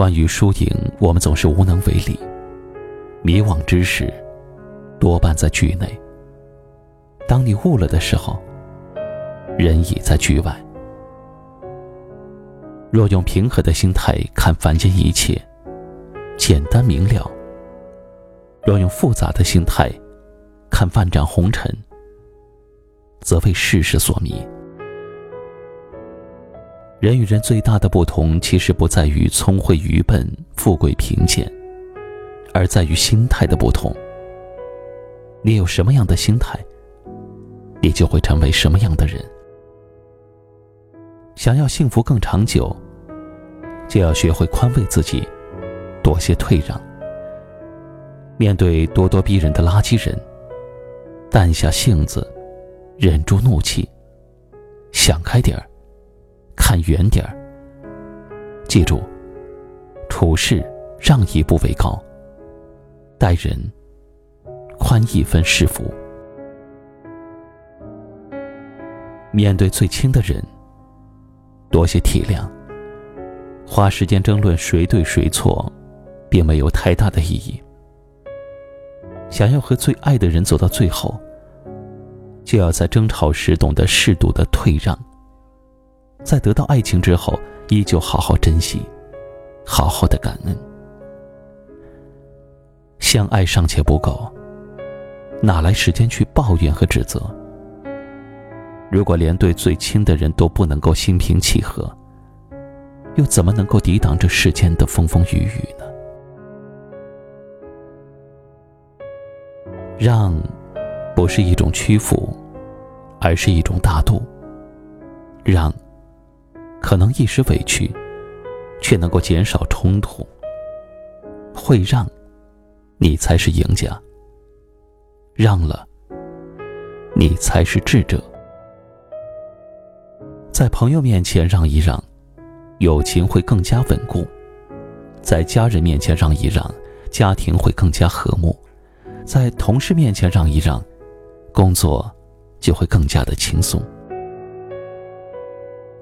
关于输赢，我们总是无能为力。迷惘之时，多半在局内。当你悟了的时候，人已在局外。若用平和的心态看凡间一切，简单明了；若用复杂的心态看万丈红尘，则为世事所迷。人与人最大的不同，其实不在于聪慧愚笨、富贵贫贱，而在于心态的不同。你有什么样的心态，你就会成为什么样的人。想要幸福更长久，就要学会宽慰自己，多些退让。面对咄咄逼人的垃圾人，淡下性子，忍住怒气，想开点儿。看远点儿，记住，处事让一步为高，待人宽一分是福。面对最亲的人，多些体谅。花时间争论谁对谁错，并没有太大的意义。想要和最爱的人走到最后，就要在争吵时懂得适度的退让。在得到爱情之后，依旧好好珍惜，好好的感恩。相爱尚且不够，哪来时间去抱怨和指责？如果连对最亲的人都不能够心平气和，又怎么能够抵挡这世间的风风雨雨呢？让，不是一种屈服，而是一种大度。让。可能一时委屈，却能够减少冲突。会让，你才是赢家。让了，你才是智者。在朋友面前让一让，友情会更加稳固；在家人面前让一让，家庭会更加和睦；在同事面前让一让，工作就会更加的轻松。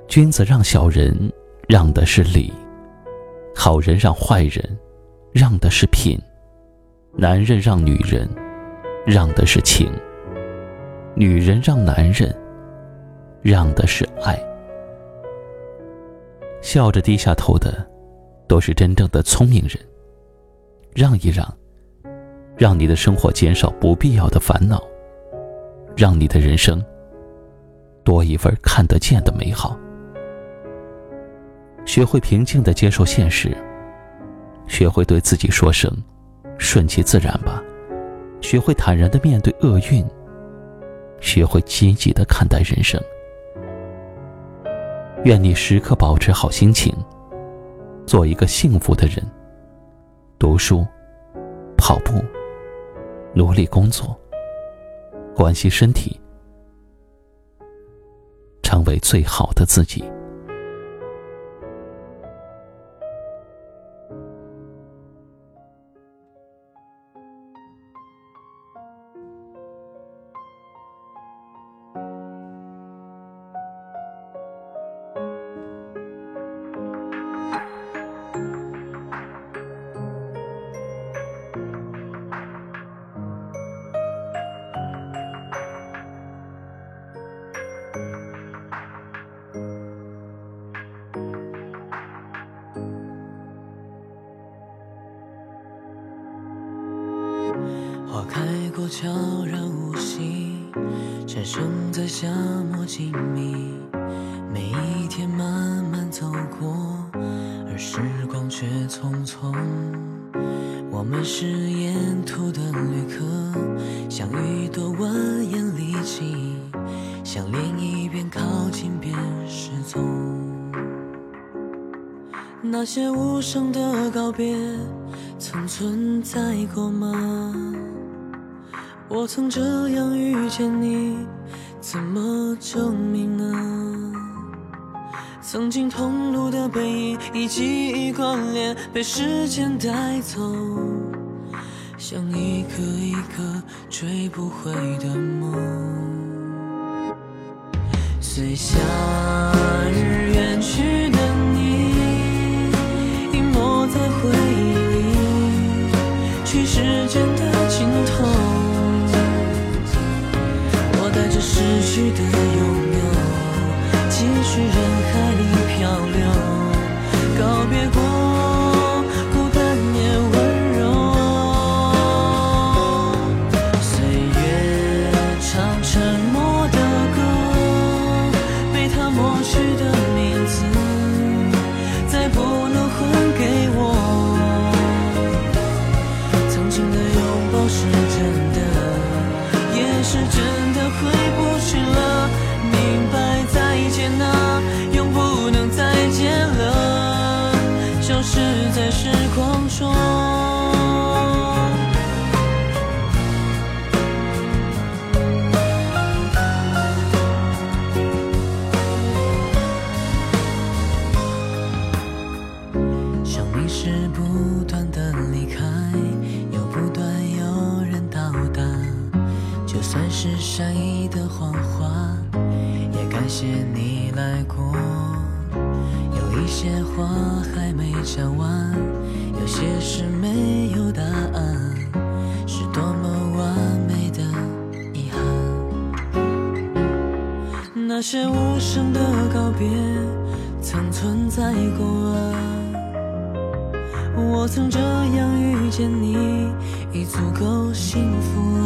君子让小人，让的是礼；好人让坏人，让的是品；男人让女人，让的是情；女人让男人，让的是爱。笑着低下头的，都是真正的聪明人。让一让，让你的生活减少不必要的烦恼，让你的人生多一份看得见的美好。学会平静的接受现实，学会对自己说声“顺其自然吧”，学会坦然的面对厄运，学会积极的看待人生。愿你时刻保持好心情，做一个幸福的人。读书、跑步、努力工作、关心身体，成为最好的自己。悄然无息，蝉声在夏末静谧。每一天慢慢走过，而时光却匆匆。我们是沿途的旅客，相遇多蜿蜒历经，相恋一边靠近边失踪。那些无声的告别，曾存在过吗？我曾这样遇见你，怎么证明呢？曾经同路的背影，已记忆关联，被时间带走，像一个一个追不回的梦。随夏日远去的你，隐没在回忆里，去时间的着失去的拥有，继续忍还没讲完，有些事没有答案，是多么完美的遗憾。那些无声的告别，曾存在过啊。我曾这样遇见你，已足够幸福了。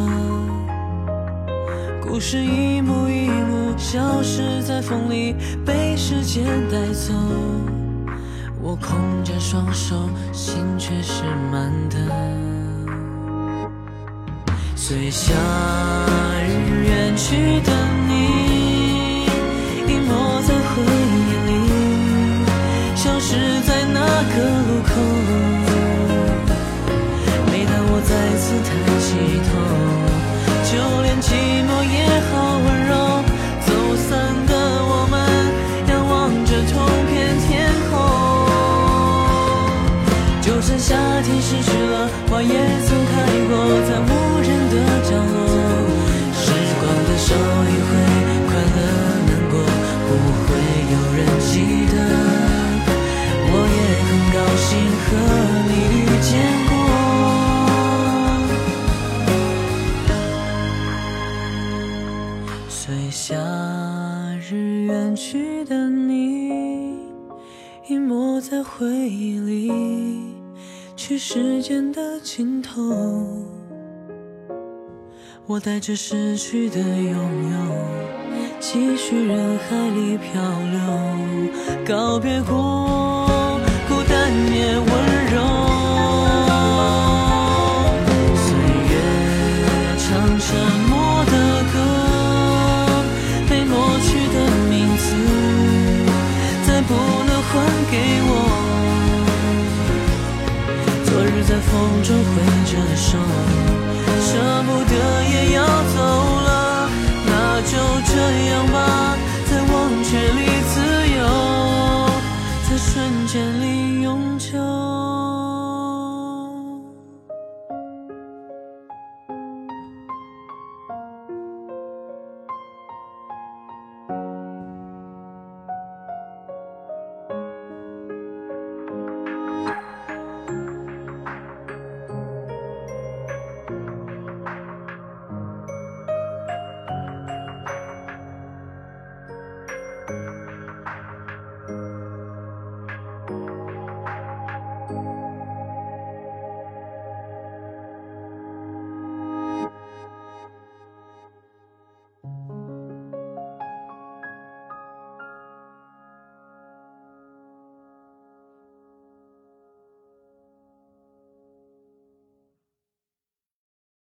故事一幕一幕消失在风里，被时间带走。我空着双手，心却是满的。随夏日远去的去时间的尽头。我带着失去的拥有，继续人海里漂流，告别过孤单也温柔。